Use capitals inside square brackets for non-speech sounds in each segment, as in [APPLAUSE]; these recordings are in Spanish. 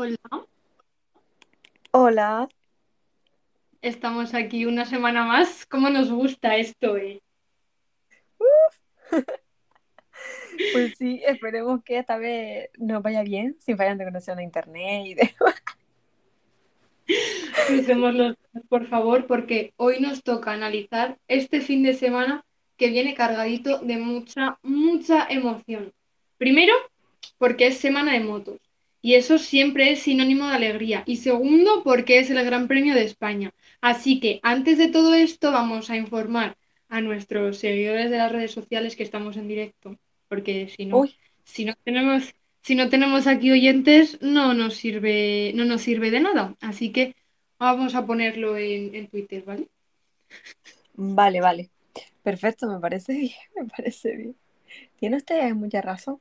Hola, Hola, estamos aquí una semana más. ¿Cómo nos gusta esto, eh? [LAUGHS] pues sí, esperemos que esta vez nos vaya bien, sin fallas de conexión a internet y demás. [LAUGHS] Crucemos los por favor, porque hoy nos toca analizar este fin de semana que viene cargadito de mucha, mucha emoción. Primero, porque es semana de motos y eso siempre es sinónimo de alegría. Y segundo, porque es el Gran Premio de España. Así que antes de todo esto vamos a informar a nuestros seguidores de las redes sociales que estamos en directo, porque si no, Uy, si no tenemos, si no tenemos aquí oyentes, no nos sirve, no nos sirve de nada. Así que vamos a ponerlo en, en Twitter, ¿vale? vale, vale. Perfecto, me parece [LAUGHS] bien, me parece bien. Tiene usted mucha razón.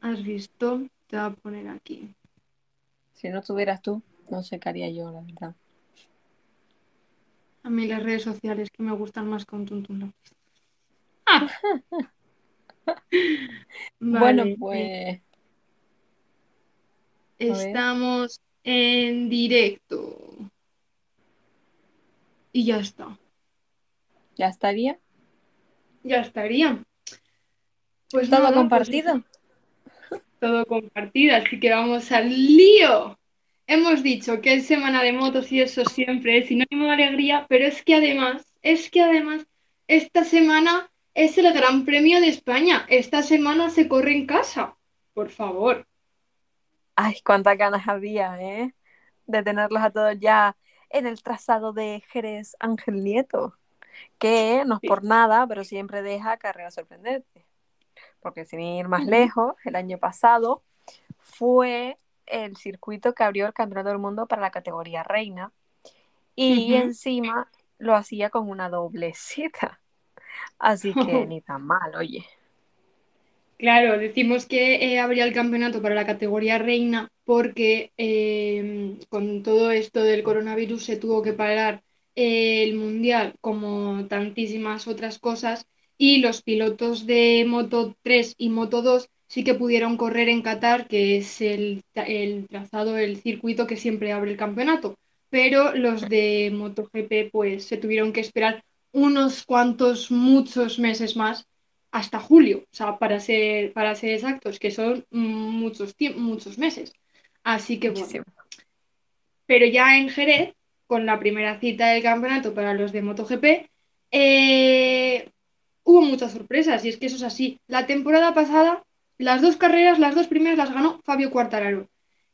¿Has visto? Te voy a poner aquí. Si no estuvieras tú, no sé qué haría yo, la verdad. A mí las redes sociales que me gustan más con Tuntun Lápiz. Ah, [LAUGHS] Bueno, pues, ver, Estamos en directo. Y ya está. ya estaría. Ya estaría. Pues Todo nada, pues compartido. Todo compartido, así que vamos al lío. Hemos dicho que es semana de motos y eso siempre es sinónimo de alegría, pero es que además, es que además, esta semana es el Gran Premio de España. Esta semana se corre en casa. Por favor. Ay, cuántas ganas había, ¿eh? De tenerlos a todos ya en el trazado de Jerez Ángel Nieto, que no es por nada, pero siempre deja carrera sorprendente. Porque sin ir más lejos, el año pasado fue el circuito que abrió el Campeonato del Mundo para la categoría reina y encima lo hacía con una doble cita. Así que [LAUGHS] ni tan mal, oye. Claro, decimos que eh, habría el campeonato para la categoría reina porque eh, con todo esto del coronavirus se tuvo que parar eh, el mundial como tantísimas otras cosas y los pilotos de Moto 3 y Moto 2 sí que pudieron correr en Qatar, que es el, el trazado, el circuito que siempre abre el campeonato, pero los de MotoGP pues se tuvieron que esperar unos cuantos, muchos meses más hasta julio, o sea, para ser, para ser exactos, que son muchos, muchos meses. Así que bueno, pero ya en Jerez, con la primera cita del campeonato para los de MotoGP, eh, hubo muchas sorpresas, y es que eso es así. La temporada pasada, las dos carreras, las dos primeras las ganó Fabio Quartararo,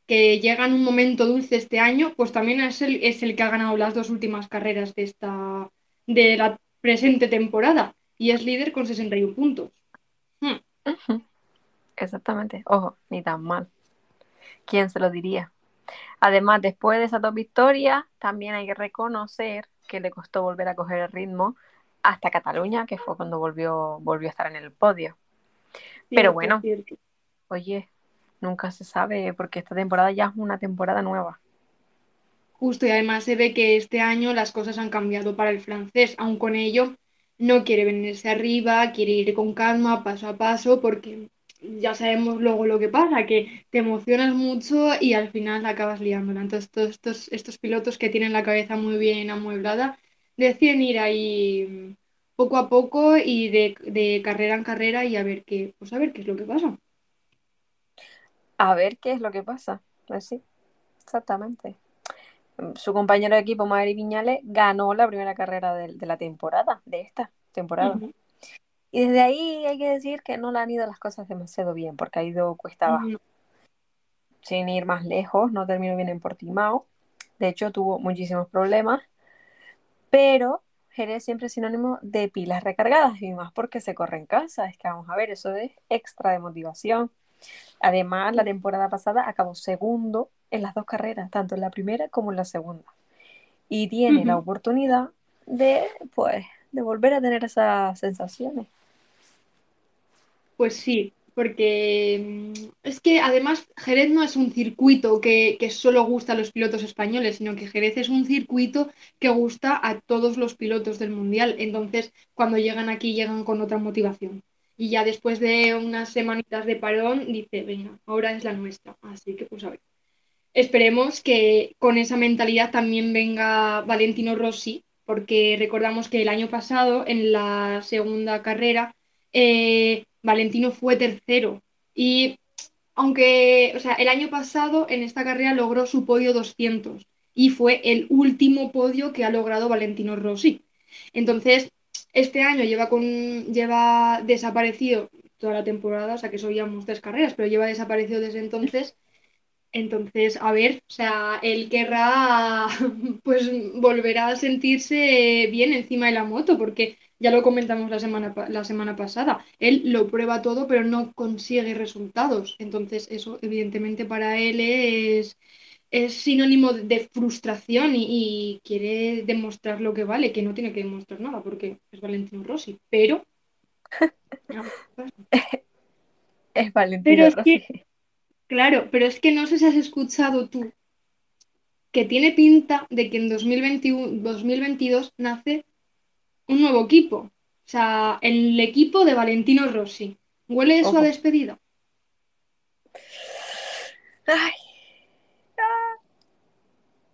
que llega en un momento dulce este año, pues también es el, es el que ha ganado las dos últimas carreras de esta, de la presente temporada, y es líder con 61 puntos. Hmm. Exactamente. Ojo, ni tan mal. ¿Quién se lo diría? Además, después de esas dos victorias, también hay que reconocer que le costó volver a coger el ritmo hasta Cataluña, que fue cuando volvió, volvió a estar en el podio. Pero bueno, oye, nunca se sabe, porque esta temporada ya es una temporada nueva. Justo, y además se ve que este año las cosas han cambiado para el francés, aun con ello no quiere venirse arriba, quiere ir con calma, paso a paso, porque ya sabemos luego lo que pasa, que te emocionas mucho y al final acabas liándola. Entonces, todos estos, estos pilotos que tienen la cabeza muy bien amueblada deciden ir ahí poco a poco y de, de carrera en carrera y a ver qué, pues a ver qué es lo que pasa. A ver qué es lo que pasa. Pues sí, exactamente. Su compañero de equipo, Maverick Viñales, ganó la primera carrera de, de la temporada, de esta temporada. Y desde ahí hay que decir que no le han ido las cosas demasiado bien, porque ha ido cuesta abajo. Sin ir más lejos, no terminó bien en Portimao. De hecho, tuvo muchísimos problemas. Pero Jerez siempre es sinónimo de pilas recargadas, y más porque se corre en casa. Es que vamos a ver, eso es extra de motivación. Además, la temporada pasada acabó segundo en las dos carreras, tanto en la primera como en la segunda. Y tiene la oportunidad de, pues, de volver a tener esas sensaciones. Pues sí, porque mm, es que además Jerez no es un circuito que, que solo gusta a los pilotos españoles, sino que Jerez es un circuito que gusta a todos los pilotos del mundial. Entonces, cuando llegan aquí, llegan con otra motivación. Y ya después de unas semanitas de parón, dice, venga, ahora es la nuestra. Así que, pues a ver. esperemos que con esa mentalidad también venga Valentino Rossi, porque recordamos que el año pasado, en la segunda carrera, eh, Valentino fue tercero. Y aunque, o sea, el año pasado en esta carrera logró su podio 200 y fue el último podio que ha logrado Valentino Rossi. Entonces, este año lleva, con, lleva desaparecido toda la temporada, o sea que subíamos tres carreras, pero lleva desaparecido desde entonces. Entonces, a ver, o sea, él querrá [LAUGHS] pues volverá a sentirse bien encima de la moto, porque ya lo comentamos la semana, la semana pasada, él lo prueba todo, pero no consigue resultados. Entonces, eso evidentemente para él es, es sinónimo de frustración y, y quiere demostrar lo que vale, que no tiene que demostrar nada, porque es Valentino Rossi, pero... [LAUGHS] es Valentino Pero es Rossi. que, claro, pero es que no sé si has escuchado tú que tiene pinta de que en 2021, 2022 nace un nuevo equipo. O sea, el equipo de Valentino Rossi. ¿Huele eso a despedida? Ay, ah,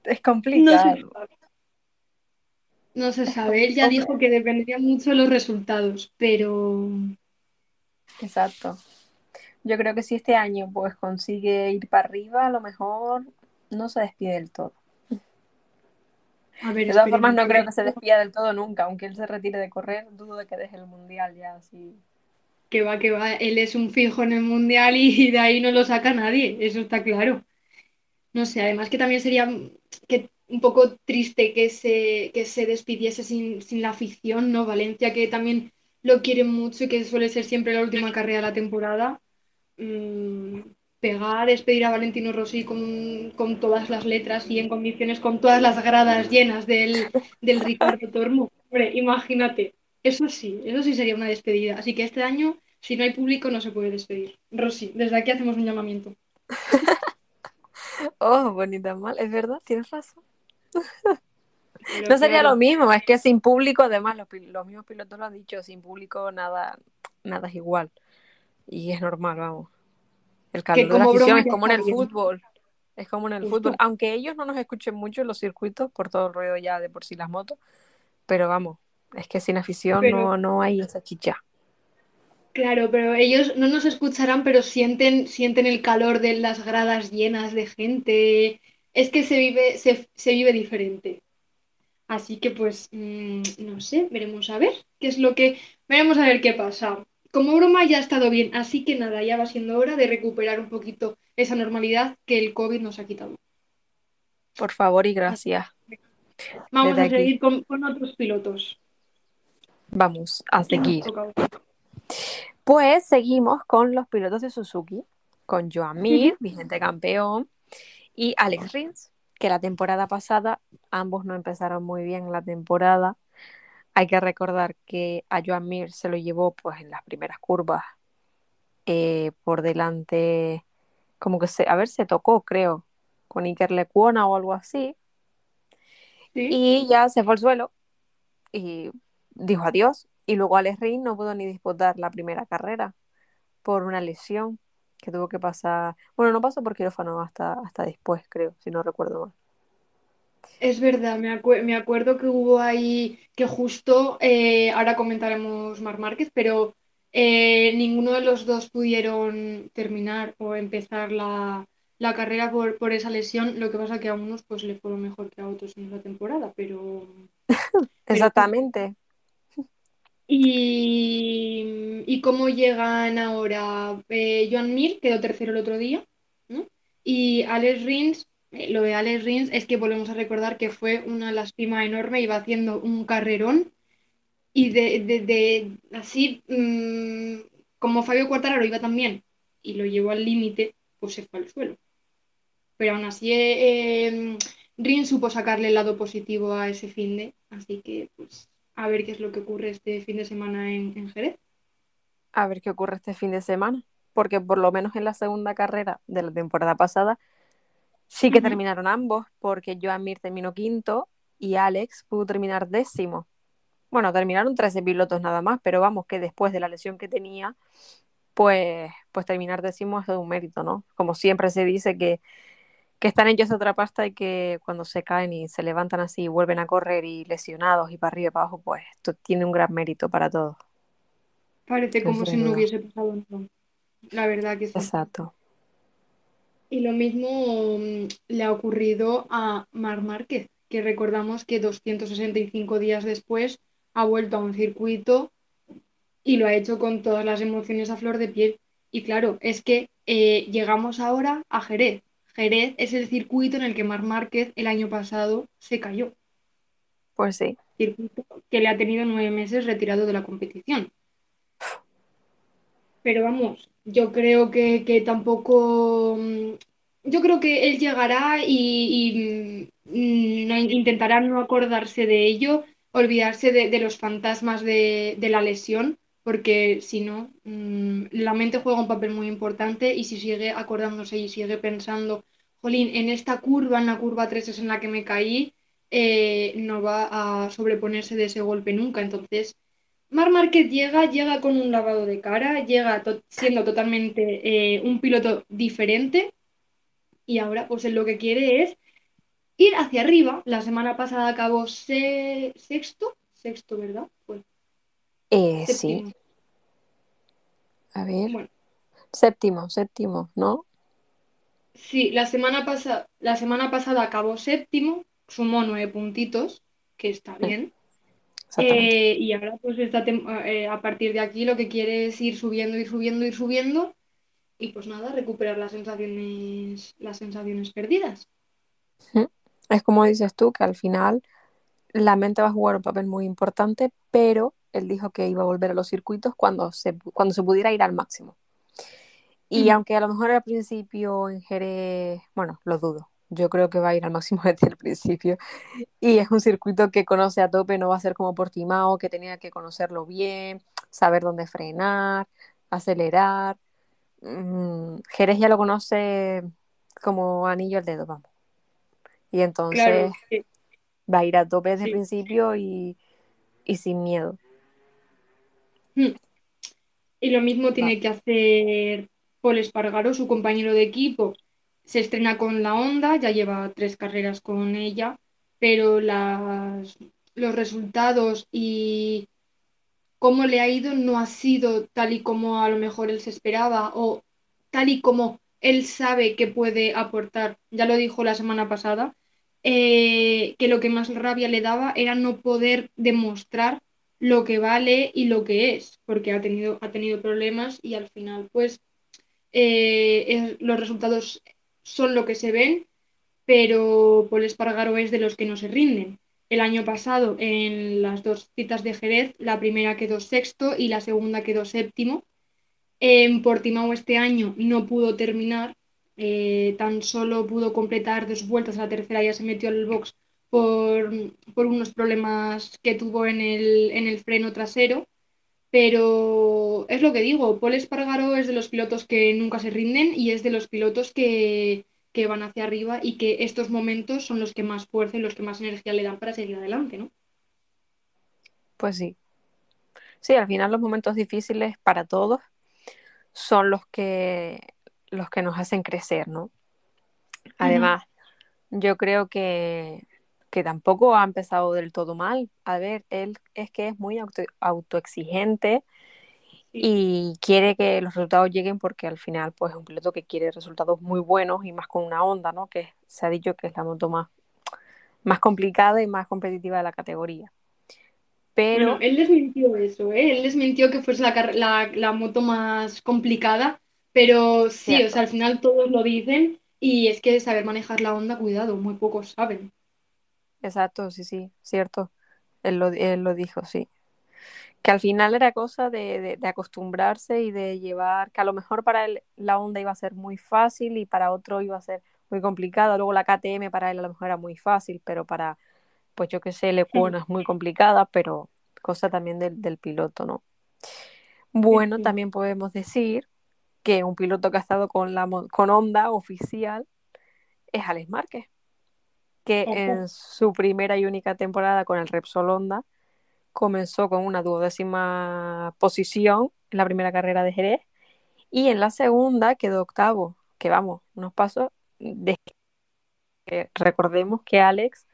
es No se complicado. No se sabe. Él ya dijo que dependería mucho de los resultados, pero Exacto. Yo creo que si este año pues consigue ir para arriba, a lo mejor no se despide del todo. A ver, De todas formas, no creo que se despida del todo nunca, aunque él se retire de correr, dudo de que deje el mundial ya así. que va, que va. Él es un fijo en el mundial y de ahí no lo saca nadie. Eso está claro. No sé, además que también sería que un poco triste que se, que se despidiese sin, sin la afición, ¿no? Valencia, que también lo quiere mucho y que suele ser siempre la última carrera de la temporada. Mm, pegar, despedir a Valentino Rossi con, con todas las letras y en condiciones con todas las gradas llenas del, del Ricardo Tormo. Hombre, imagínate. Eso sí, eso sí sería una despedida. Así que este año, si no hay público, no se puede despedir. Rossi, desde aquí hacemos un llamamiento. [LAUGHS] Oh, bonita mal, es verdad, tienes razón. Pero No sería claro. lo mismo, es que sin público, además, los, los mismos pilotos lo han dicho, sin público nada, nada es igual. Y es normal, vamos. El calor de la afición es como en el bien. fútbol. Es como en el fútbol, aunque ellos no nos escuchen mucho en los circuitos por todo el ruido ya de por sí las motos, pero vamos, es que sin afición Pero no, no hay esa chicha. claro, pero ellos no nos escucharán, pero sienten, sienten el calor de las gradas llenas de gente. Es que se vive, se, se vive diferente. Así que pues, mm, no sé, veremos a ver qué es lo que, veremos a ver qué pasa. Como broma ya ha estado bien, así que nada, ya va siendo hora de recuperar un poquito esa normalidad que el COVID nos ha quitado. Por favor y gracias. vamos Desde a seguir con, con otros pilotos. vamos a ¿Qué nos seguir. Pues seguimos con los pilotos de Suzuki, con Joan. Mir, vigente campeón, y Alex Rins, que la temporada pasada ambos no empezaron muy bien la temporada. Hay que recordar que a Joan Mir se lo llevó pues en las primeras curvas eh, por delante, como que se, a ver, se tocó, creo, con Iker Lecuona o algo así, ¿Sí? y ya se fue al suelo y dijo adiós. Y luego Alex Rins no pudo ni disputar la primera carrera por una lesión que tuvo que pasar. Bueno, no pasó por quirófano hasta, hasta después, creo, si no recuerdo mal. Es verdad, me, acue- me acuerdo que hubo ahí que justo, eh, ahora comentaremos Marc Márquez, pero eh, ninguno de los dos pudieron terminar o empezar la, la carrera por, por esa lesión. Lo que pasa que a unos pues le fueron mejor que a otros en la temporada, pero, pero [LAUGHS] Exactamente. ¿Y, y cómo llegan ahora? Eh, Joan Mir quedó tercero el otro día, ¿no? Y Alex Rins, lo de Alex Rins es que volvemos a recordar que fue una lástima enorme, iba haciendo un carrerón y de, de- así mm, como Fabio Quartararo iba también y lo llevó al límite, pues se fue al suelo. Pero aún así eh, eh, Rins supo sacarle el lado positivo a ese fin de, así que pues a ver qué es lo que ocurre este fin de semana en, en Jerez. A ver qué ocurre este fin de semana. Porque por lo menos en la segunda carrera de la temporada pasada sí que terminaron ambos, porque Joan Mir terminó quinto y Alex pudo terminar décimo. Bueno, terminaron 13 pilotos nada más, pero vamos, que después de la lesión que tenía, pues, pues terminar décimo es de un mérito, ¿no? Como siempre se dice que, que están hechos de otra pasta y que cuando se caen y se levantan así y vuelven a correr y lesionados y para arriba y para abajo, pues esto tiene un gran mérito para todos. Parece como si no hubiese pasado nada. La verdad que sí. Exacto. Y lo mismo mm, le ha ocurrido a Marc Márquez, que recordamos que 265 días después ha vuelto a un circuito y lo ha hecho con todas las emociones a flor de piel. Y claro, es que eh, llegamos ahora a Jerez. Jerez es el circuito en el que Marc Márquez el año pasado se cayó. Pues sí. Circuito que le ha tenido nueve meses retirado de la competición. Pero vamos, yo creo que, que tampoco. mm, Yo creo que él llegará y, y, mm, no- intentará no acordarse de ello, olvidarse de, de los fantasmas de, de la lesión, porque si no, mm, la mente juega un papel muy importante y si sigue acordándose y sigue pensando, jolín, en esta curva, en la curva 3 es en la que me caí, eh, no va a sobreponerse de ese golpe nunca. Entonces. Marc Márquez llega, llega con un lavado de cara, llega to- siendo totalmente eh, un piloto diferente y ahora pues él lo que quiere es ir hacia arriba. La semana pasada acabó se- sexto, sexto, ¿verdad? Pues Eh, sí, a ver. Bueno, Séptimo, séptimo, ¿no? sí, la semana pasada, la semana pasada acabó séptimo, sumó nueve puntitos, que está bien. Eh, y ahora pues esta eh, a partir de aquí lo que quiere es ir subiendo, ir subiendo, ir subiendo y pues nada, recuperar las sensaciones, las sensaciones perdidas. Es como dices tú, que al final la mente va a jugar un papel muy importante, pero él dijo que iba a volver a los circuitos cuando se, cuando se pudiera ir al máximo. Y aunque a lo mejor al principio en Jerez, bueno, lo dudo. Yo creo que va a ir al máximo [LAUGHS] desde el principio. Y es un circuito que conoce a tope, no va a ser como Portimao, que tenía que conocerlo bien, saber dónde frenar, acelerar. Mm, Jerez ya lo conoce como anillo al dedo, vamos. Y entonces Claro, va a ir a tope desde el principio y, y sin miedo. Mm. Y lo mismo Va. tiene que hacer Paul Espargaro, su compañero de equipo. Se estrena con la Honda, ya lleva tres carreras con ella, pero las, los resultados y cómo le ha ido no ha sido tal y como a lo mejor él se esperaba o tal y como él sabe que puede aportar. Ya lo dijo la semana pasada, eh, que lo que más rabia le daba era no poder demostrar lo que vale y lo que es, porque ha tenido, ha tenido problemas y al final, pues, eh, los resultados son lo que se ven, pero Paul Espargaro es de los que no se rinden. El año pasado, en las dos citas de Jerez, la primera quedó sexto y la segunda quedó séptimo. En Portimao este año no pudo terminar, eh, tan solo pudo completar dos vueltas, a la tercera ya se metió al box por, por unos problemas que tuvo en el, en el freno trasero. Pero es lo que digo, Paul Espargaro es de los pilotos que nunca se rinden y es de los pilotos que, que van hacia arriba y que estos momentos son los que más fuerza y los que más energía le dan para seguir adelante, ¿no? Pues sí. Sí, al final los momentos difíciles para todos son los que, los que nos hacen crecer, ¿no? Además, yo creo que, que tampoco ha empezado del todo mal. A ver, él es que es muy auto, autoexigente y quiere que los resultados lleguen porque al final pues es un piloto que quiere resultados muy buenos y más con una Honda, ¿no? Que se ha dicho que es la moto más, más complicada y más competitiva de la categoría. Pero Bueno, él desmintió eso, ¿eh? Él desmintió que fuese la, la, la moto más complicada, pero sí, o sea, al final todos lo dicen y es que saber manejar la onda, cuidado, muy pocos saben. Exacto, sí, sí, cierto. Él lo, él lo dijo, sí. Que al final era cosa de, de, de acostumbrarse y de llevar, que a lo mejor para él la Honda iba a ser muy fácil y para otro iba a ser muy complicada. Luego la KTM para él a lo mejor era muy fácil, pero para, pues yo qué sé, el Equona es muy complicada, pero cosa también del, del piloto, ¿no? Bueno, sí. también podemos decir que un piloto que ha estado con, la, con Honda oficial es Alex Márquez, que en su primera y única temporada con el Repsol Honda comenzó con una duodécima posición en la primera carrera de Jerez y en la segunda quedó octavo, que vamos, unos pasos de porque recordemos que Alex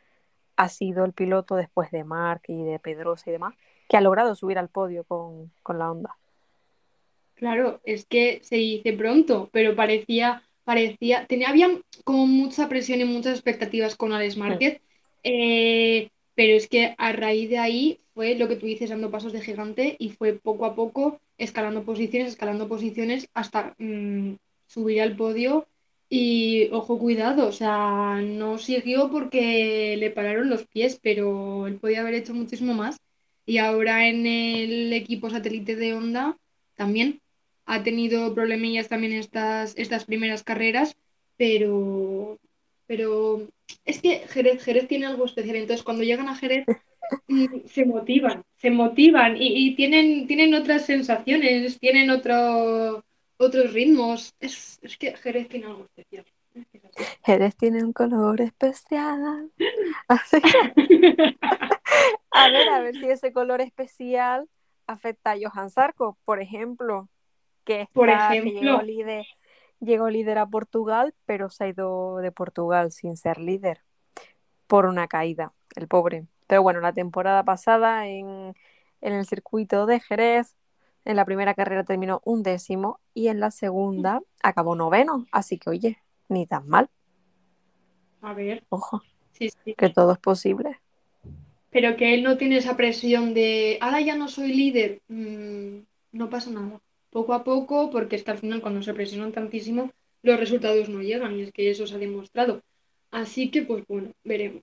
ha sido el piloto después de Mark y de Pedrosa y demás, que ha logrado subir al podio con, con la Honda. Claro, es que se dice pronto, pero parecía, parecía, tenía, había como mucha presión y muchas expectativas con Alex Márquez, eh, pero es que a raíz de ahí fue lo que tú dices, dando pasos de gigante y fue poco a poco escalando posiciones, escalando posiciones hasta mm, subir al podio y ojo, cuidado, o sea, no siguió porque le pararon los pies, pero él podía haber hecho muchísimo más. Y ahora en el equipo satélite de Honda también ha tenido problemillas también estas, estas primeras carreras, pero, pero es que Jerez, Jerez tiene algo especial. Entonces, cuando llegan a Jerez, [LAUGHS] mm, se motivan, se motivan y, y tienen, tienen otras sensaciones, tienen otro, otros ritmos. Es, es que Jerez tiene algo especial. Jerez tiene un color especial. [LAUGHS] [LAUGHS] Así. a ver, a ver si ese color especial afecta a Johan Zarco, por ejemplo, que, está, Por que ejemplo. llegó líder, llegó líder a Portugal, pero se ha ido de Portugal sin ser líder por una caída, el pobre. Pero bueno, la temporada pasada en, en el circuito de Jerez, en la primera carrera terminó un décimo y en la segunda acabó noveno. Así que, oye, ni tan mal. A ver, Ojo, sí, sí. que todo es posible. Pero que él no tiene esa presión de, ahora ya no soy líder. Mm, no pasa nada. Poco a poco, porque es que al final cuando se presionan tantísimo, los resultados no llegan y es que eso se ha demostrado. Así que, pues bueno, veremos.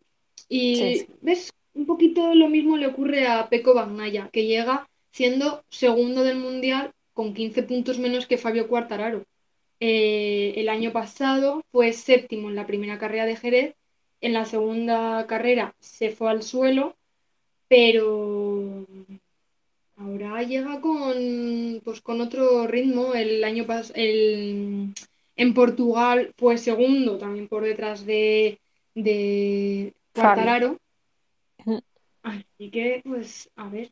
Y Sí, sí. ves, un poquito lo mismo le ocurre a Pecco Bagnaia, que llega siendo segundo del Mundial con 15 puntos menos que Fabio Quartararo. Eh, el año pasado fue séptimo en la primera carrera de Jerez, en la segunda carrera se fue al suelo, pero ahora llega con, pues, con otro ritmo. El año pas- el, en Portugal fue segundo, también por detrás de, de. Quartararo. Así que, pues, a ver.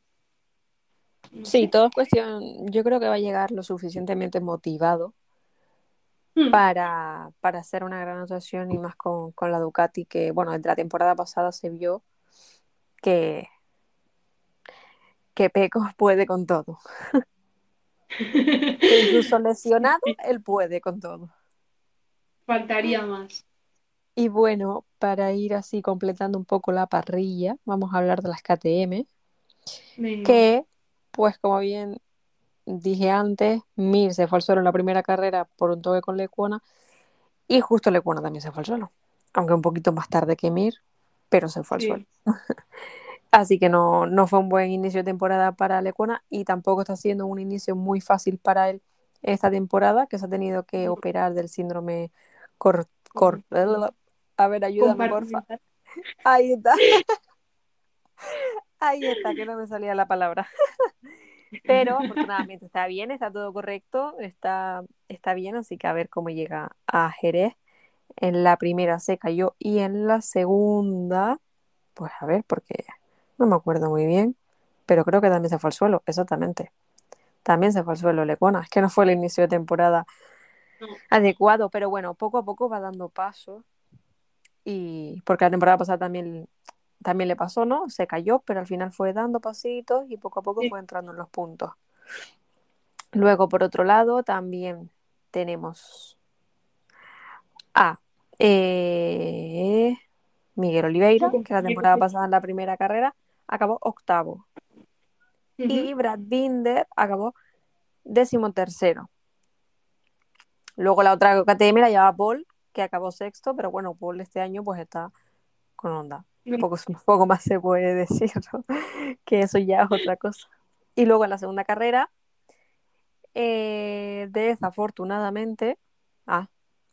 No Sí, sé. todo es cuestión, yo creo que va a llegar lo suficientemente motivado Hmm, para, para hacer una gran actuación y más con, con la Ducati, que bueno, desde la temporada pasada se vio que, que Pecco [LAUGHS] puede con todo. Que incluso [LAUGHS] lesionado, él puede con todo. Faltaría más. Y bueno, para ir así completando un poco la parrilla, vamos a hablar de las KTM, Venga. que pues como bien dije antes, Mir se fue al suelo en la primera carrera por un toque con Lecuona y justo Lecuona también se fue al suelo, aunque un poquito más tarde que Mir, pero se fue al Sí. suelo. [LAUGHS] Así que no, no fue un buen inicio de temporada para Lecuona y tampoco está siendo un inicio muy fácil para él esta temporada, que se ha tenido que operar del síndrome cor, cor- a ver, ayúdame, porfa. [LAUGHS] Ahí está. [LAUGHS] Ahí está, que no me salía la palabra. [LAUGHS] Pero afortunadamente está bien, está todo correcto, está, está bien, así que a ver cómo llega a Jerez. En la primera se cayó y en la segunda, pues a ver, porque no me acuerdo muy bien, pero creo que también se fue al suelo, exactamente. También se fue al suelo Lecona, es que no fue el inicio de temporada No. adecuado, pero bueno, poco a poco va dando pasos y porque la temporada pasada también, también le pasó, ¿no? Se cayó, pero al final fue dando pasitos y poco a poco Sí. fue entrando en los puntos. Luego, por otro lado, también tenemos a eh, Miguel Oliveira, que la temporada pasada en la primera carrera acabó octavo. Y Brad Binder acabó decimotercero. Luego la otra KTM la llevaba Paul, que acabó sexto, pero bueno, Paul este año pues está con onda. No. Poco, [LAUGHS] poco más se puede decir, ¿no? [LAUGHS] Que eso ya es otra cosa. Y luego en la segunda carrera, eh, desafortunadamente, ah,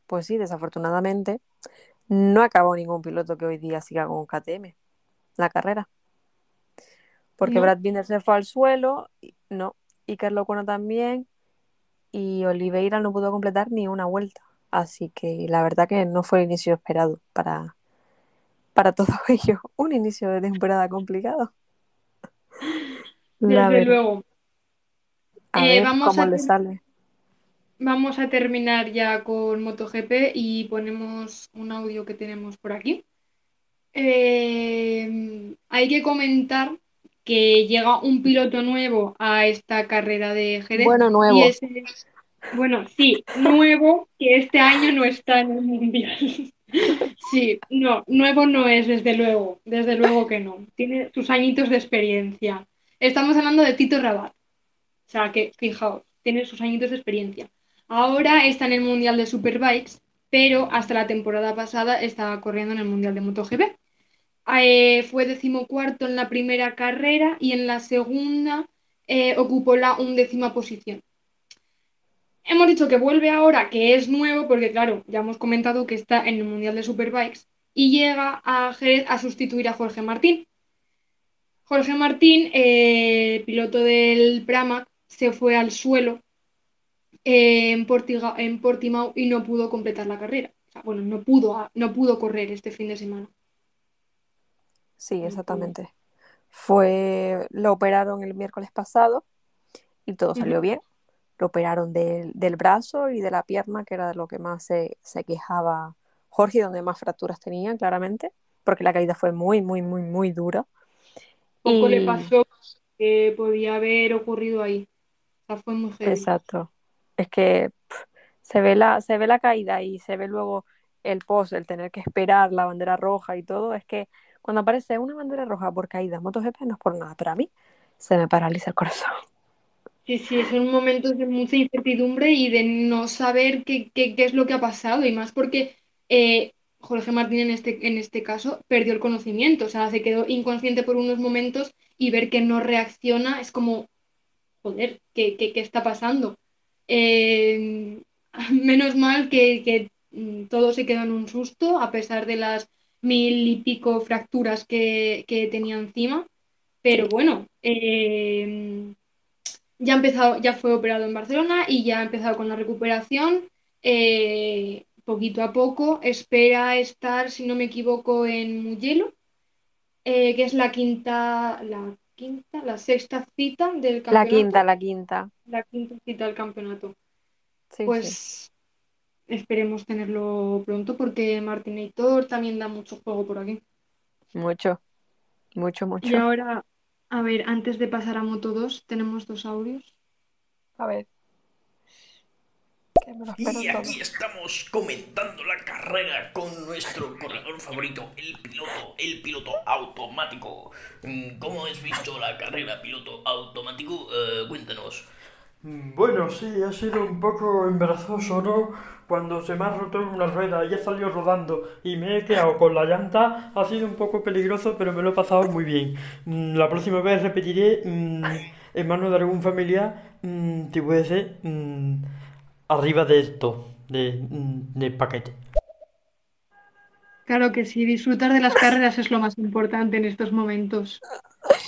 pues sí, desafortunadamente, no acabó ningún piloto que hoy día siga con KTM la carrera. Porque No. Brad Binder se fue al suelo, y- no, y Carlos Cueno también, y Oliveira no pudo completar ni una vuelta. Así que la verdad que no fue el inicio esperado para, para [LAUGHS] todo ello. Un inicio de temporada complicado. La Desde luego. A Eh, ver vamos cómo a le sale. vamos a terminar ya con MotoGP y ponemos un audio que tenemos por aquí. Eh, hay que comentar que llega un piloto nuevo a esta carrera de Jerez. Bueno, nuevo. Y es- bueno, sí, nuevo, que este año no está en el Mundial. [LAUGHS] Sí, no, nuevo no es, desde luego, desde luego que no. Tiene sus añitos de experiencia. Estamos hablando de Tito Rabat. O sea que, fijaos, tiene sus añitos de experiencia. Ahora está en el Mundial de Superbikes, pero hasta la temporada pasada estaba corriendo en el Mundial de MotoGP. Eh, fue decimocuarto en la primera carrera y en la segunda eh, ocupó la undécima posición. Hemos dicho que vuelve ahora, que es nuevo, porque claro, ya hemos comentado que está en el Mundial de Superbikes y llega a Jerez a sustituir a Jorge Martín. Jorge Martín, eh, piloto del Pramac, se fue al suelo eh, en, Portiga- Portimao y no pudo completar la carrera. Bueno, no pudo, no pudo correr este fin de semana. Sí, exactamente. Fue, lo operaron el miércoles pasado y todo salió bien. Lo operaron del, del brazo y de la pierna, que era de lo que más se, se quejaba Jorge, donde más fracturas tenían, claramente, porque la caída fue muy, muy, muy, muy dura. Poco le pasó que podía haber ocurrido ahí. O sea, fue muy. Exacto. Es que se ve la, se ve la caída y se ve luego el post, el tener que esperar la bandera roja y todo. Es que cuando aparece una bandera roja por caída MotoGP no es por nada, pero a mí se me paraliza el corazón. Sí, sí, son momentos de mucha incertidumbre y de no saber qué, es lo que ha pasado, y más porque eh, Jorge Martín en este, en este caso perdió el conocimiento, o sea, se quedó inconsciente por unos momentos y ver que no reacciona es como, joder, ¿qué, qué- qué está pasando? Eh, [LAUGHS] menos mal que, que, mm, todo se quedó en un susto, a pesar de las mil y pico fracturas que, que tenía encima, pero bueno. eh, ya ha empezado, ya fue operado en Barcelona y ya ha empezado con la recuperación eh, poquito a poco. Espera estar, si no me equivoco, en Mugello, eh, que es la quinta, la quinta, la sexta cita del La campeonato. quinta, la quinta. La quinta cita del campeonato. Sí, sí. Esperemos tenerlo pronto porque Martinator también da mucho juego por aquí. Mucho, mucho, Y mucho. ahora, a ver, antes de pasar a Moto 2, tenemos dos audios. A ver. Y aquí estamos comentando la carrera con nuestro corredor favorito, el piloto, el piloto automático. Mm, ¿Cómo has visto la carrera piloto automático? Eh, cuéntanos. Mm, Bueno, sí, ha sido un poco embarazoso, ¿no? Cuando se me ha roto una rueda y he salido rodando y me he quedado con la llanta, ha sido un poco peligroso, pero me lo he pasado muy bien. Mm, La próxima vez repetiré mm, en manos de algún familiar, si puede ser, arriba de esto, de, del paquete. Claro que sí, disfrutar de las [LAUGHS] carreras es lo más importante en estos momentos.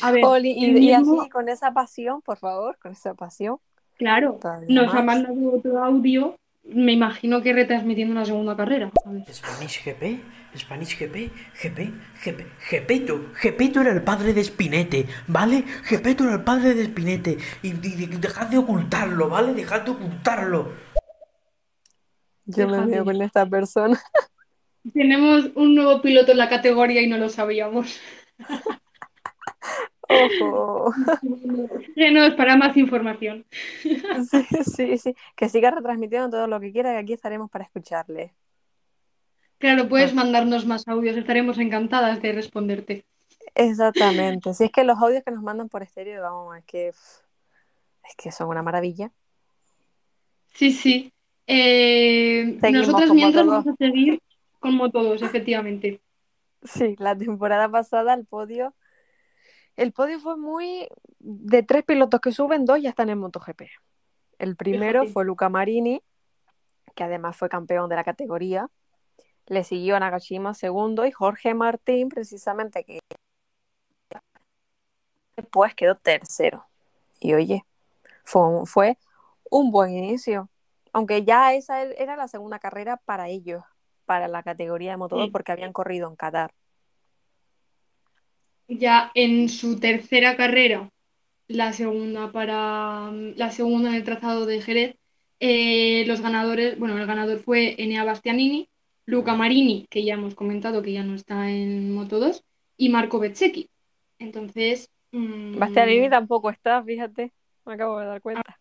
A ver, Oli, y, así, con esa pasión, por favor, con esa pasión. Claro, nos ha más. mandado otro audio, me imagino que retransmitiendo la segunda carrera. Spanish GP, Spanish GP, GP, GP, Gepeto, Gepeto era el padre de Spinete, ¿vale? Gepeto era el padre de Spinete y, y- dejad de ocultarlo, ¿vale? Dejad de ocultarlo. Yo me veo con esta persona. Tenemos un nuevo piloto en la categoría y no lo sabíamos. [LAUGHS] Ojo. [LAUGHS] Síguenos para más información. [LAUGHS] Sí, sí, sí. Que siga retransmitiendo todo lo que quiera, que aquí estaremos para escucharle. Claro, puedes mandarnos más audios, estaremos encantadas de responderte. Exactamente. Si es que los audios que nos mandan por estéreo, vamos, es que es que son una maravilla. Sí, sí. Eh, con mientras Moto2. vamos a seguir con Moto2, efectivamente. Sí, la temporada pasada el podio, el podio fue muy de tres pilotos que suben, dos ya están en MotoGP. El primero fue Luca Marini, que además fue campeón de la categoría. Le siguió Nagashima segundo y Jorge Martín, precisamente, que después quedó tercero. Y oye, fue, un- fue un buen inicio. Aunque ya esa e- era la segunda carrera para ellos, para la categoría de Moto2, Sí. porque habían corrido en Qatar. Ya en su tercera carrera, la segunda para la segunda en el trazado de Jerez, Eh, los ganadores, bueno, el ganador fue Enea Bastianini, Luca Marini, que ya hemos comentado que ya no está en Moto 2, y Marco Bezzecchi. Entonces, mm, Bastianini tampoco está, fíjate, me acabo de dar cuenta.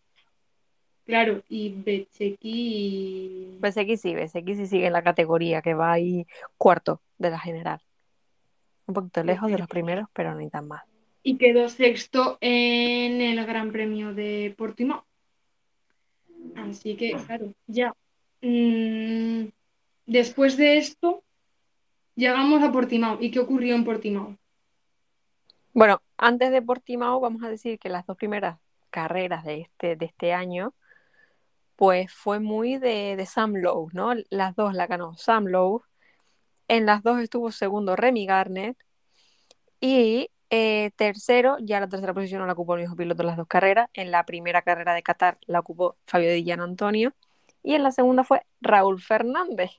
claro, y Bezzecchi, Bezzecchi sí, Bezzecchi sí sigue en la categoría, que va ahí cuarto de la general. Un poquito lejos de los primeros, pero ni tan mal. y quedó sexto en el Gran Premio de Portimao. Así que, claro, ya. mm, después de esto, llegamos a Portimao. ¿Y qué ocurrió en Portimao? Bueno, antes de Portimao, vamos a decir que las dos primeras carreras de este, de este año, pues fue muy de, de Sam Lowe, ¿no? Las dos la ganó Sam Lowe. En las dos estuvo segundo Remy Garner. Y eh, tercero, ya la tercera posición no la ocupó el mismo piloto en las dos carreras. En la primera carrera de Qatar la ocupó Fabio Di Gian Antonio. Y en la segunda fue Raúl Fernández,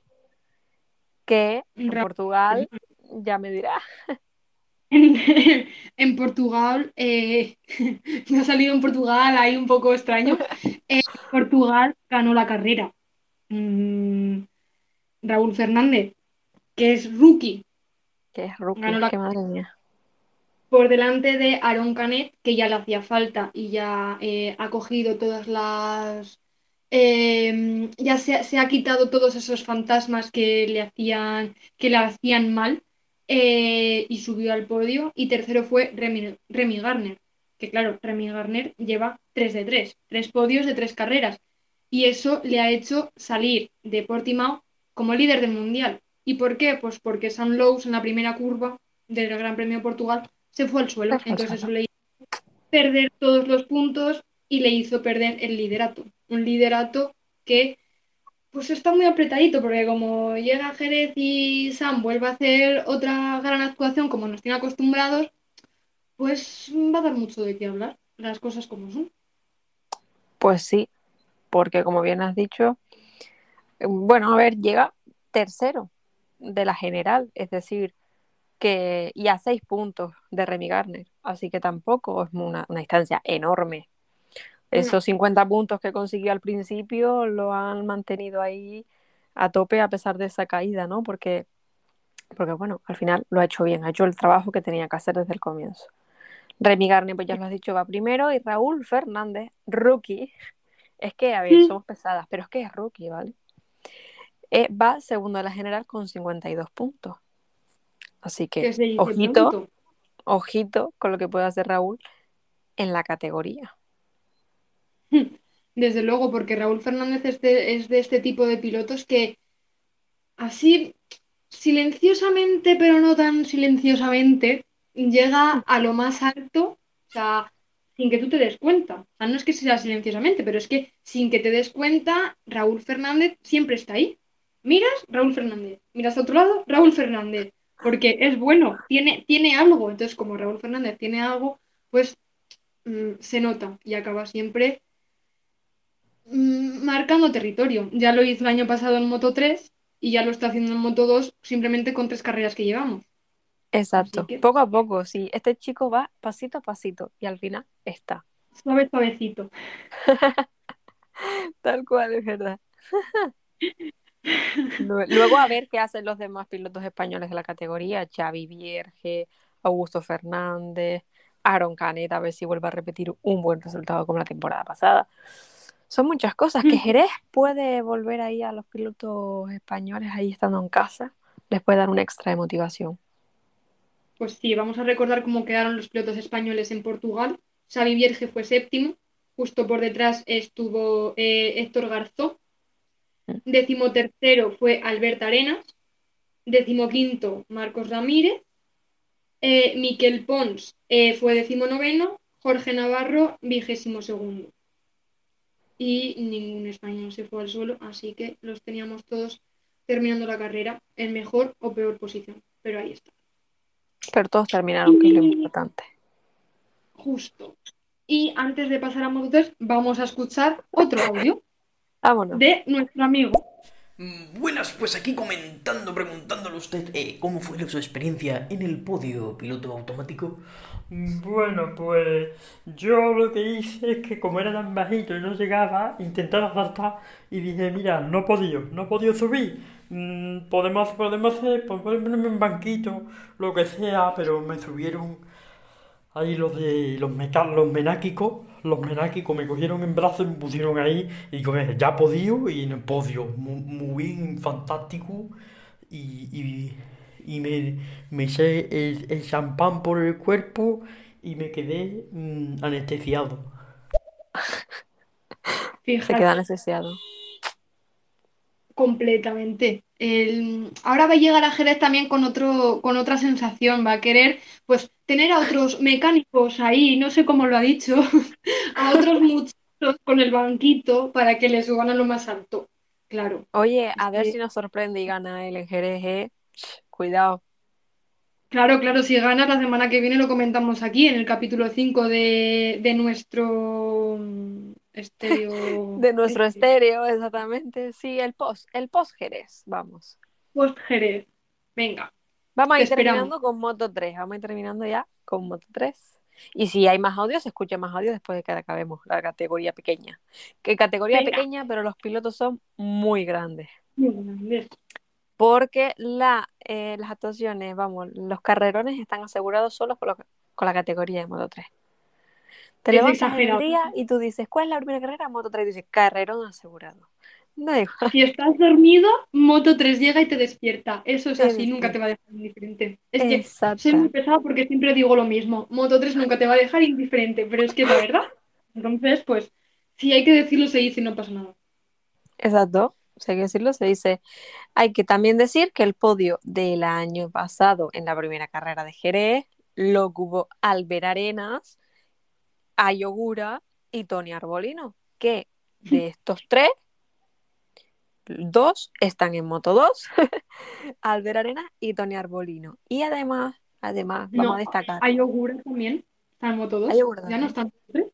que en Ra- Portugal ya me dirá. En, en Portugal, eh, [LAUGHS] me ha salido en Portugal ahí un poco extraño. [LAUGHS] Eh, Portugal ganó la carrera. Mm, Raúl Fernández, que es rookie, Que es rookie, Ganó la- que madre mía. por delante de Aaron Canet, que ya le hacía falta y ya eh, ha cogido todas las... eh, ya se, ha- se ha quitado todos esos fantasmas que le hacían, que le hacían mal eh, y subió al podio. Y tercero fue Remy, Remy Garner, que claro, Remy Garner lleva 3 de 3, 3 podios de 3 carreras. Y eso le ha hecho salir de Portimao como líder del mundial. ¿Y por qué? Pues porque Sam Lowe en la primera curva del Gran Premio de Portugal se fue al suelo. Entonces eso le hizo perder todos los puntos y le hizo perder el liderato. Un liderato que pues está muy apretadito porque como llega Jerez y Sam vuelve a hacer otra gran actuación como nos tiene acostumbrados, pues va a dar mucho de qué hablar, las cosas como son. Pues sí, porque como bien has dicho, eh, bueno, a ver, llega tercero de la general, es decir, que y a seis puntos de Remy Garner, así que tampoco es una, una distancia enorme. Esos 50 puntos que consiguió al principio lo han mantenido ahí a tope a pesar de esa caída, ¿no? Porque, porque bueno, al final lo ha hecho bien, ha hecho el trabajo que tenía que hacer desde el comienzo. Remy Garner, pues ya lo has dicho, va primero y Raúl Fernández, rookie, es que, a ver, Mm. somos pesadas, pero es que es rookie, ¿vale? Eh, va segundo de la general con 52 puntos. Así que, ojito, ojito con lo que puede hacer Raúl en la categoría. [LAUGHS] Desde luego, porque Raúl Fernández es de, es de este tipo de pilotos que así silenciosamente, pero no tan silenciosamente, llega a lo más alto, o sea, sin que tú te des cuenta. O sea, no es que sea silenciosamente, pero es que sin que te des cuenta, Raúl Fernández siempre está ahí. Miras, Raúl Fernández. Miras a otro lado, Raúl Fernández. Porque es bueno, tiene, tiene algo. Entonces, como Raúl Fernández tiene algo, pues mm, se nota y acaba siempre mm, marcando territorio. Ya lo hizo el año pasado en Moto 3 y ya lo está haciendo en Moto 2 simplemente con tres carreras que llevamos. Exacto, que- poco a poco, sí. Este chico va pasito a pasito y al final está. Suave, suavecito. [LAUGHS] Tal cual, es verdad. [LAUGHS] Lue- Luego a ver qué hacen los demás pilotos españoles de la categoría, Xavi Vierge, Augusto Fernández, Aaron Canet, a ver si vuelve a repetir un buen resultado como la temporada pasada. Son muchas cosas que. [LAUGHS] Jerez puede volver ahí a los pilotos españoles ahí estando en casa, les puede dar un extra de motivación. Pues sí, vamos a recordar cómo quedaron los pilotos españoles en Portugal. Xavi Vierge fue séptimo, justo por detrás estuvo eh, Héctor Garzó. Décimo tercero fue Albert Arenas. Décimo quinto, Marcos Ramírez. Eh, Miquel Pons eh, fue décimo noveno. Jorge Navarro, vigésimo segundo. Y ningún español se fue al suelo, así que los teníamos todos terminando la carrera en mejor o peor posición. Pero ahí está. Pero todos terminaron, que es lo importante. Justo. Y antes de pasar a Moto 3, vamos a escuchar otro audio Vámonos. de nuestro amigo. Mm, Buenas, pues aquí comentando, preguntándole a usted eh, cómo fue su experiencia en el podio piloto automático. Bueno, pues yo lo que hice es que como era tan bajito y no llegaba, intentaba saltar y dije, mira, no he podido, no he podido subir. Mm, podemos, podemos hacer, pues podemos ponerme en banquito, lo que sea, pero me subieron ahí los de los, meca- los menáquicos, los menáquicos me cogieron en brazos y me pusieron ahí y digo, "Eh, ya he podido y en el podio, muy, muy bien, fantástico y, y, y me, me eché el, el champán por el cuerpo y me quedé mm, anestesiado. [LAUGHS] Se Fíjate, queda anestesiado. completamente. El- ahora va a llegar a Jerez también con otro, con otra sensación. Va a querer, pues, tener a otros mecánicos ahí, no sé cómo lo ha dicho, [LAUGHS] a otros muchachos con el banquito para que les suban a lo más alto. Claro. Oye, a ver si nos sorprende y gana el Jerez, ¿eh? Cuidado. Claro, claro, si ganas la semana que viene lo comentamos aquí en el capítulo 5 de, de nuestro mm, estéreo. [LAUGHS] De nuestro este, estéreo, exactamente. Sí, el post, el post Jerez, vamos. Post Jerez. Venga, Vamos a ir terminando con Moto 3. Vamos a ir terminando ya con Moto 3. Y si hay más audio, se escucha más audio después de que acabemos la categoría pequeña. Que categoría Venga. pequeña, pero los pilotos son muy grandes. muy grande. Porque la, eh, las actuaciones, vamos, los carrerones están asegurados solo con, lo- con la categoría de Moto 3. Te Es levantas el día y tú dices, ¿cuál es la primera carrera? Moto 3. Y dices, carrerón asegurado. Igual. Si estás dormido, Moto 3 llega y te despierta. Eso es así, nunca te va a dejar indiferente. Es que soy muy pesada porque siempre digo lo mismo. Moto 3 nunca te va a dejar indiferente, pero es que la verdad. Entonces, pues, si hay que decirlo, se dice y no pasa nada. Exacto, si hay que decirlo, se dice. Hay que también decir que el podio del año pasado en la primera carrera de Jerez lo ocupó Albert Arenas, Ayogura y Tony Arbolino, que de [LAUGHS] estos tres, dos están en Moto 2, [LAUGHS] Albert Arenas y Tony Arbolino. Y además, además, vamos No, a destacar. Ayogura también está en Moto 2. Ayogura Ya no están tres.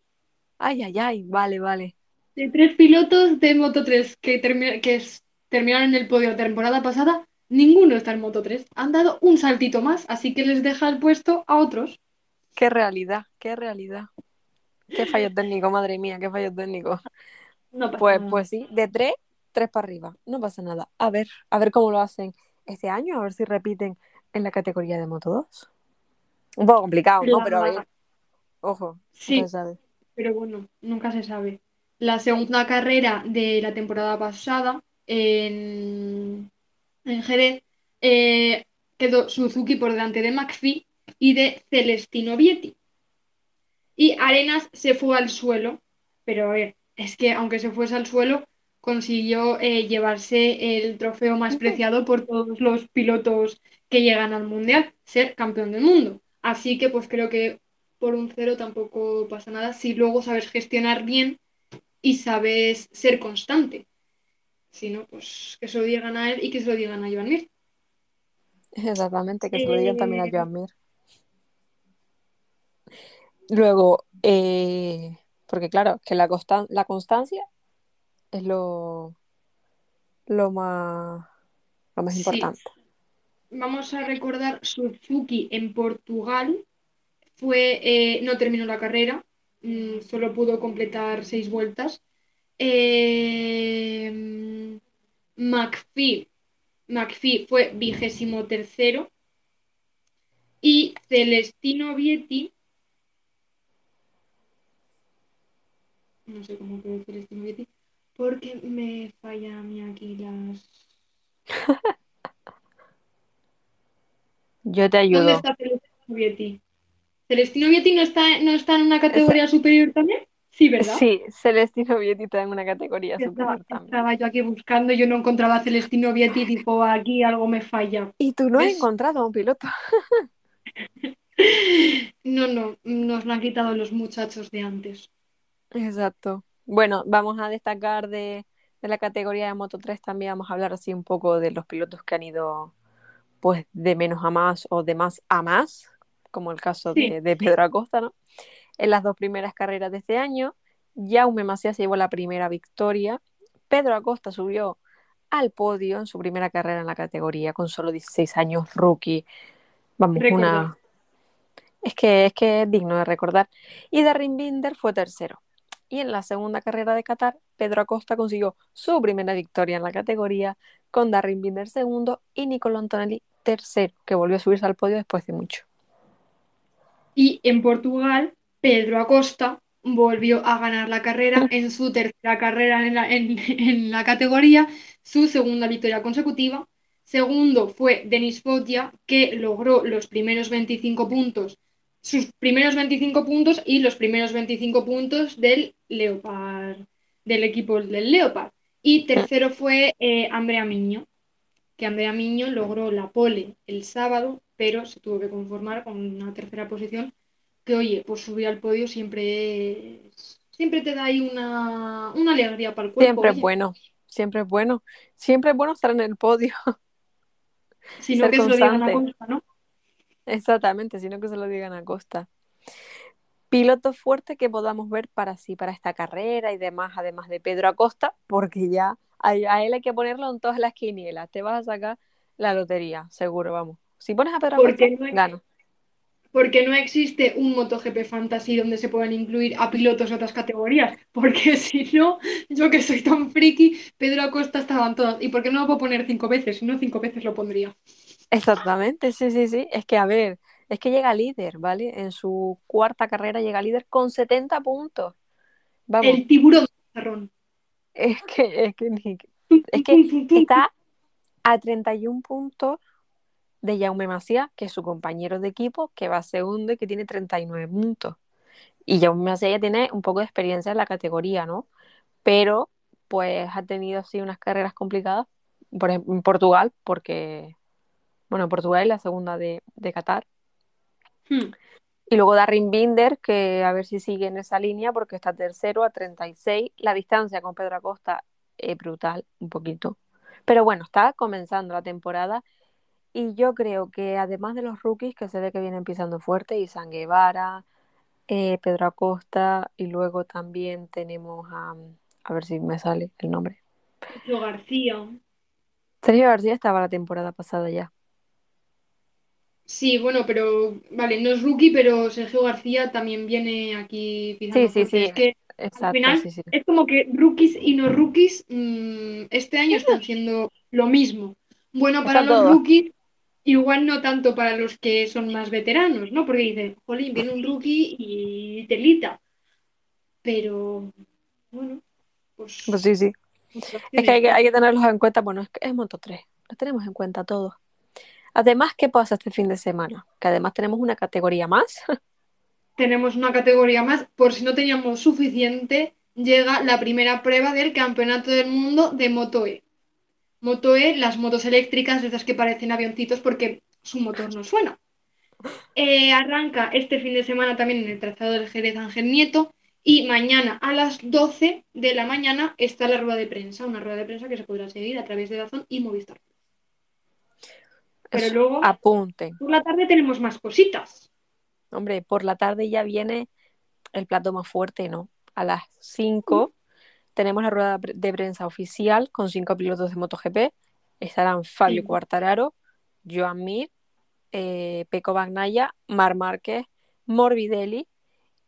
Ay, ay, ay, vale, vale. De tres pilotos de Moto 3 que, termi- que terminaron en el podio la temporada pasada, ninguno está en Moto 3. Han dado un saltito más, así que les deja el puesto a otros. Qué realidad, qué realidad. Qué fallo técnico, madre mía, qué fallo técnico. No Pues, pues sí, de tres, tres para arriba. No pasa nada. A ver, a ver cómo lo hacen este año, a ver si repiten en la categoría de Moto 2. Un poco complicado, ¿no? La- Pero a ver, ojo, Sí, no se sabe. pero bueno, nunca se sabe. La segunda carrera de la temporada pasada en, en Jerez eh, quedó Suzuki por delante de McPhee y de Celestino Vietti. Y Arenas se fue al suelo, pero a ver, es que aunque se fuese al suelo, consiguió eh, llevarse el trofeo más preciado por todos los pilotos que llegan al Mundial, ser campeón del mundo. Así que pues creo que por un cero tampoco pasa nada si luego sabes gestionar bien y sabes ser constante. Si no, pues que se lo digan a él y que se lo digan a Joan Mir. Exactamente, que se lo digan también a Eh, Joan Mir. Luego, eh, porque claro, que la constancia es lo, lo más, lo más Sí. importante. Vamos a recordar Suzuki en Portugal fue eh, no terminó la carrera, mm, solo pudo completar seis vueltas. Eh, McPhee, McPhee fue vigésimo tercero y Celestino Vietti, no sé cómo quedó Celestino Vietti, porque me falla a mí aquí las... Yo te ¿Dónde ayudo. está Celestino Vietti? ¿Celestino Vietti no está, no está en una categoría superior también? Sí, ¿verdad? Sí, Celestino Vietti está en una categoría Estaba, superior también. estaba yo aquí buscando, yo no encontraba a Celestino Vietti, tipo, aquí algo me falla. Y tú no has encontrado a un piloto. [LAUGHS] No, no, nos lo han quitado los muchachos de antes. Exacto. Bueno, vamos a destacar de, de la categoría de Moto 3 también, vamos a hablar así un poco de los pilotos que han ido pues de menos a más o de más a más, como el caso Sí. de, de Pedro Acosta, ¿no? En las dos primeras carreras de este año, Jaume Macías se llevó la primera victoria, Pedro Acosta subió al podio en su primera carrera en la categoría con solo 16 años, rookie. Vamos, una... Es que, es que es digno de recordar. Y Darren Binder fue tercero. Y en la segunda carrera de Qatar, Pedro Acosta consiguió su primera victoria en la categoría con Darren Binder segundo y Nicolò Antonelli tercero, que volvió a subirse al podio después de mucho. Y en Portugal, Pedro Acosta volvió a ganar la carrera en su tercera carrera en la, en- [LAUGHS] en la categoría, su segunda victoria consecutiva. Segundo fue Denis Foggia, que logró los primeros 25 puntos, sus primeros 25 puntos y los primeros 25 puntos del Leopard, del equipo del Leopard. Y tercero fue eh, Andrea Miño, que Andrea Miño logró la pole el sábado, pero se tuvo que conformar con una tercera posición que, oye, pues subir al podio siempre es- siempre te da ahí una, una alegría para el cuerpo. Siempre es bueno, siempre es bueno. Siempre es bueno estar en el podio. Si no que se lo digan a ¿no? Exactamente, sino que se lo digan a Costa. Piloto fuerte que podamos ver para sí, para esta carrera y demás, además de Pedro Acosta, porque ya a, a él hay que ponerlo en todas las quinielas. Te vas a sacar la lotería, seguro, vamos. Si pones a Pedro Acosta, no gana. Porque no existe un MotoGP Fantasy donde se puedan incluir a pilotos de otras categorías. Porque [LAUGHS] si no, yo que soy tan friki, Pedro Acosta estaban todas. ¿Y por qué no lo puedo poner cinco veces? Si no, cinco veces lo pondría. Exactamente, sí, sí, sí. Es que, a ver, es que llega líder, ¿vale? En su cuarta carrera llega líder con 70 puntos. Vamos, El tiburón marrón. es que, es que, es que está a 31 puntos de Jaume Masia, que es su compañero de equipo, que va segundo y que tiene 39 puntos. Y Jaume Masia ya tiene un poco de experiencia en la categoría, ¿no? Pero, pues, ha tenido así unas carreras complicadas, por ejemplo, en Portugal, porque, bueno, Portugal es la segunda de, de Qatar. Hmm. Y luego Darren Binder, que a ver si sigue en esa línea, porque está tercero a 36. La distancia con Pedro Acosta es brutal, un poquito. Pero bueno, está comenzando la temporada. Y yo creo que además de los rookies, que se ve que vienen pisando fuerte, Isan Guevara, eh, Pedro Acosta, y luego también tenemos a, a ver si me sale el nombre. Sergio García. Sergio García estaba la temporada pasada ya. Sí, bueno, pero vale, no es rookie, pero Sergio García también viene aquí pisando Sí, sí, sí. Es que Exacto, final sí, sí. es como que rookies y no rookies mm, este año están siendo lo mismo. Bueno para Está los todo. rookies, igual no tanto para los que son más veteranos, ¿no? Porque dicen, jolín, viene un rookie y telita. Pero, bueno, pues... Pues sí, sí. Es que hay, que hay que tenerlos en cuenta. Bueno, es que es Moto 3. Lo tenemos en cuenta todos. Además, ¿qué pasa este fin de semana? Que además tenemos una categoría más. tenemos una categoría más, por si no teníamos suficiente, llega la primera prueba del Campeonato del Mundo de Moto E. Moto E, las motos eléctricas, esas que parecen avioncitos porque su motor no suena. Eh, arranca este fin de semana también en el trazado del Jerez Ángel Nieto y mañana a las 12 de la mañana está la rueda de prensa, una rueda de prensa que se podrá seguir a través de Dazón y Movistar. Pero luego, apunten. por la tarde tenemos más cositas. Hombre, por la tarde ya viene el plato más fuerte, ¿no? A las 5 tenemos la rueda de prensa oficial con cinco pilotos de MotoGP. Estarán Fabio Sí. Quartararo, Joan Mir, eh, Peco Bagnaya, Mar Márquez, Morbidelli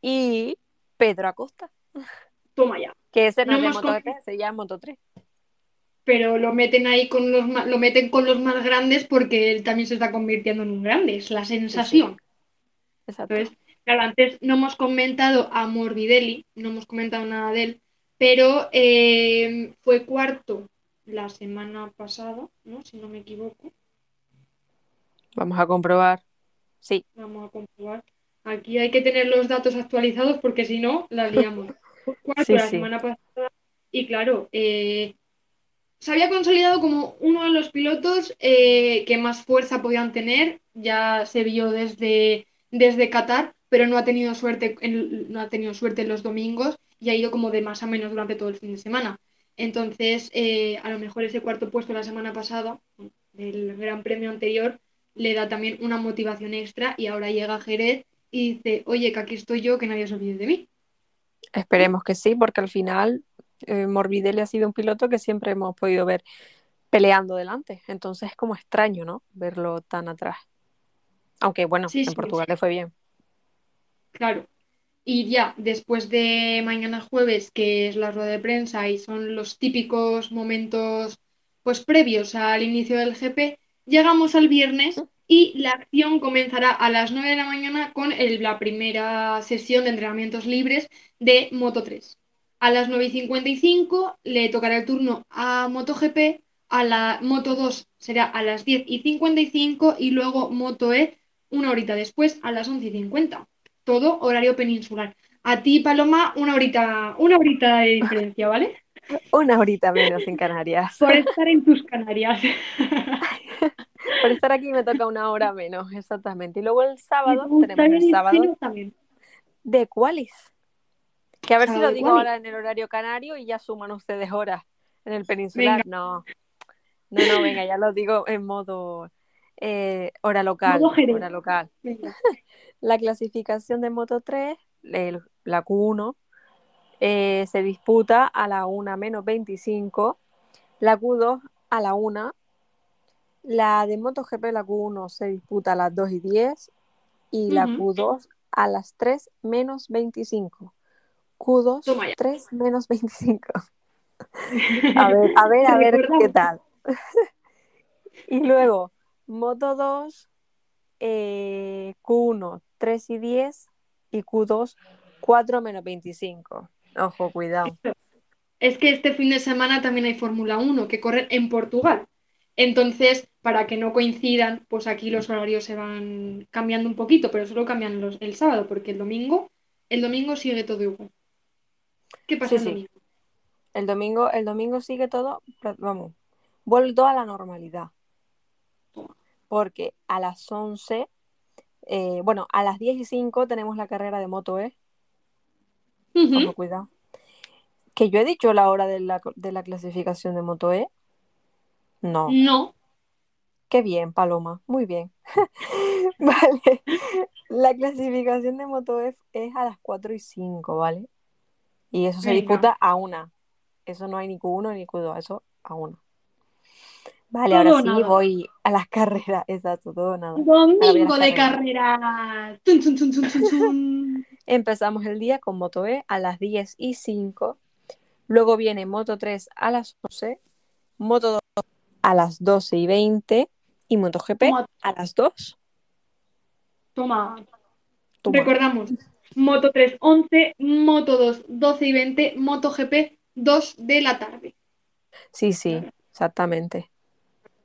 y Pedro Acosta. Toma ya. Que ese no No es de MotoGP, se llama Moto 3. Pero lo meten ahí con los ma- lo meten con los más grandes porque él también se está convirtiendo en un grande, es la sensación. Exacto. Entonces, claro, antes no hemos comentado a Morbidelli, no hemos comentado nada de él, pero eh, fue cuarto la semana pasada, ¿no? Si no me equivoco, Vamos a comprobar. Sí, vamos a comprobar. Aquí hay que tener los datos actualizados porque si no, la liamos. [LAUGHS] Fue cuarto Sí, la semana pasada y claro, eh, se había consolidado como uno de los pilotos eh, que más fuerza podían tener. Ya se vio desde, desde Qatar, pero no ha tenido suerte en, no ha tenido suerte en los domingos y ha ido como de más a menos durante todo el fin de semana. Entonces, eh, a lo mejor ese cuarto puesto la semana pasada del Gran Premio anterior le da también una motivación extra y ahora llega Jerez y dice, oye, que aquí estoy yo, que nadie se olvide de mí. Esperemos que sí, porque al final eh, Morbidelli ha sido un piloto que siempre hemos podido ver peleando delante. Entonces es como extraño, ¿no? Verlo tan atrás. Aunque bueno, Sí, en sí, Portugal le fue bien. Claro. Y ya, después de mañana jueves, que es la rueda de prensa y son los típicos momentos pues previos al inicio del GP, llegamos al viernes y la acción comenzará a las 9 de la mañana con el- la primera sesión de entrenamientos libres de Moto 3. A las 9 y 55 le tocará el turno a MotoGP, a la Moto 2 será a las 10 y 55 y luego Moto E una horita después a las 11 y 50 todo horario peninsular. A ti, Paloma, una horita, una horita de diferencia, ¿vale? [LAUGHS] Una horita menos en Canarias. Por estar en tus Canarias. [LAUGHS] Por estar aquí me toca una hora menos, exactamente. Y luego el sábado tenemos el sábado de Qualis. Que a ver si lo digo ahora en el horario canario y ya suman ustedes horas en el peninsular. No, no, no, venga, ya lo digo en modo eh, hora local. Modo. Hora local. Venga. [LAUGHS] La clasificación de Moto 3, el- la Q1, eh, se disputa a la 1 menos 25, la Q2 a la 1, la de MotoGP, la Q1, se disputa a las 2 y 10 y la Ujú. Q2 a las 3 menos 25. Q2, Toma ya. 3 menos 25. [LAUGHS] A ver, a ver, a ver qué tal. [LAUGHS] Y luego, Moto 2, eh, Q1, 3 y 10 y Q2, 4 menos 25. Ojo, cuidado. Es que este fin de semana también hay Fórmula 1 que corren en Portugal. Entonces, para que no coincidan, pues aquí los horarios se van cambiando un poquito, pero solo cambian los, el sábado, porque el domingo, el domingo sigue todo igual. ¿Qué pasa Sí, el sí. domingo? El domingo, el domingo sigue todo, vamos, vuelve todo a la normalidad. Porque a las 11, eh, bueno, a las 10 y 5 tenemos la carrera de Moto E. Ojo, cuidado. Que yo he dicho la hora de la, de la clasificación de Moto E. No. No, Qué bien, Paloma. Muy bien. [LAUGHS] Vale. La clasificación de Moto E es a las 4 y 5, ¿vale? Y eso se Venga. disputa a una. Eso no hay ni Q1 ni Q2, eso a una. Vale, Todo ahora sí voy a las [LAUGHS] carreras. Exacto, todo nada. Domingo de carreras. carrera. Tun, tun, tun. [LAUGHS] Empezamos el día con Moto E a las 10 y 5. Luego viene Moto 3 a las 11. Moto 2 a las 12 y 20. Y MotoGP Toma, a las 2. toma. Toma. Recordamos, Moto 3, 11, Moto 2, 12 y 20, Moto GP, 2 de la tarde. Sí, sí, exactamente.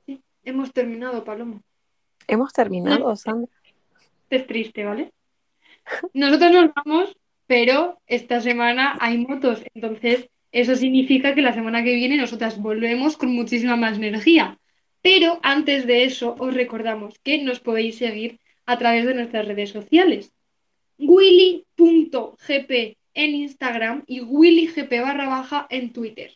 Sí, hemos terminado, Paloma. Hemos terminado, No. Sandra. Es triste, ¿vale? Nosotros nos vamos, pero esta semana hay motos, entonces eso significa que la semana que viene nosotras volvemos con muchísima más energía. Pero antes de eso, os recordamos que nos podéis seguir a través de nuestras redes sociales. willy.gp en Instagram y willygp barra baja en Twitter.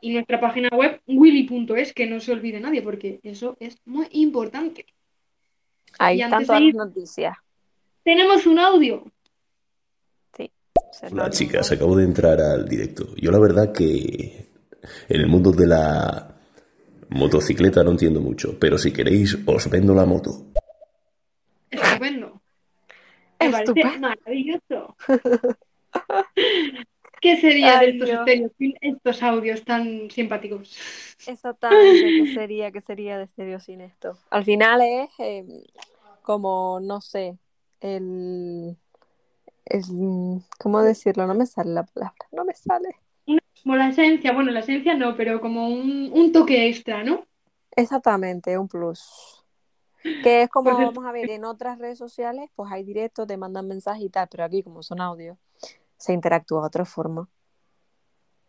Y nuestra página web willy.es, que no se olvide nadie, porque eso es muy importante. Ahí están todas las noticias. Tenemos un audio. Sí. se chicas, digo. acabo de entrar al directo. Yo la verdad que en el mundo de la motocicleta no entiendo mucho, pero si queréis os vendo la moto. Estupendo. Me parece maravilloso. [LAUGHS] ¿Qué sería de estos sin estos audios tan simpáticos? Exactamente, [LAUGHS] ¿qué sería, qué sería de Stereo sin esto? Al final es eh, como, no sé, el, el- ¿cómo decirlo? No me sale la palabra, no me sale. Como la esencia, bueno, la esencia no, pero como un, un toque extra, ¿no? Exactamente, un plus. Que es como, [LAUGHS] vamos a ver, en otras redes sociales, pues hay directos, te mandan mensajes y tal, pero aquí como son audios, se interactúa de otra forma.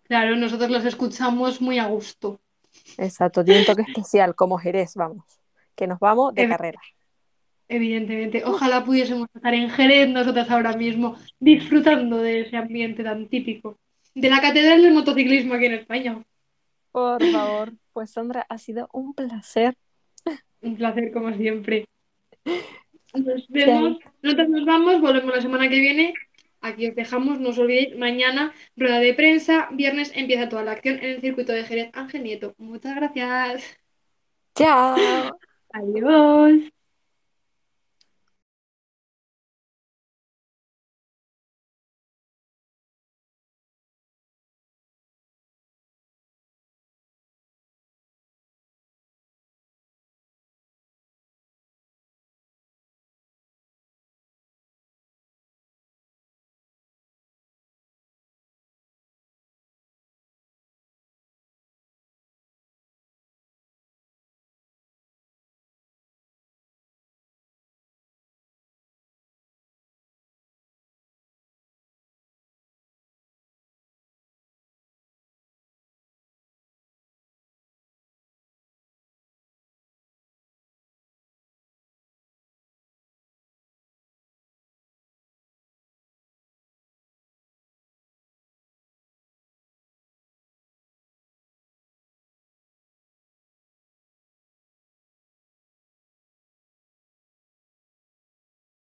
Claro, nosotros los escuchamos muy a gusto. Exacto, tiene un toque especial, como Jerez, vamos, que nos vamos de Ev- carrera. Evidentemente. Ojalá pudiésemos estar en Jerez nosotras ahora mismo, disfrutando de ese ambiente tan típico. De la catedral del motociclismo aquí en España. Por favor, pues Sandra, ha sido un placer. Un placer, como siempre. Nos vemos. Nosotros nos vamos, volvemos la semana que viene Aquí os dejamos, no os olvidéis, mañana rueda de prensa, viernes empieza toda la acción en el circuito de Jerez Ángel Nieto. Muchas gracias. Chao. Adiós.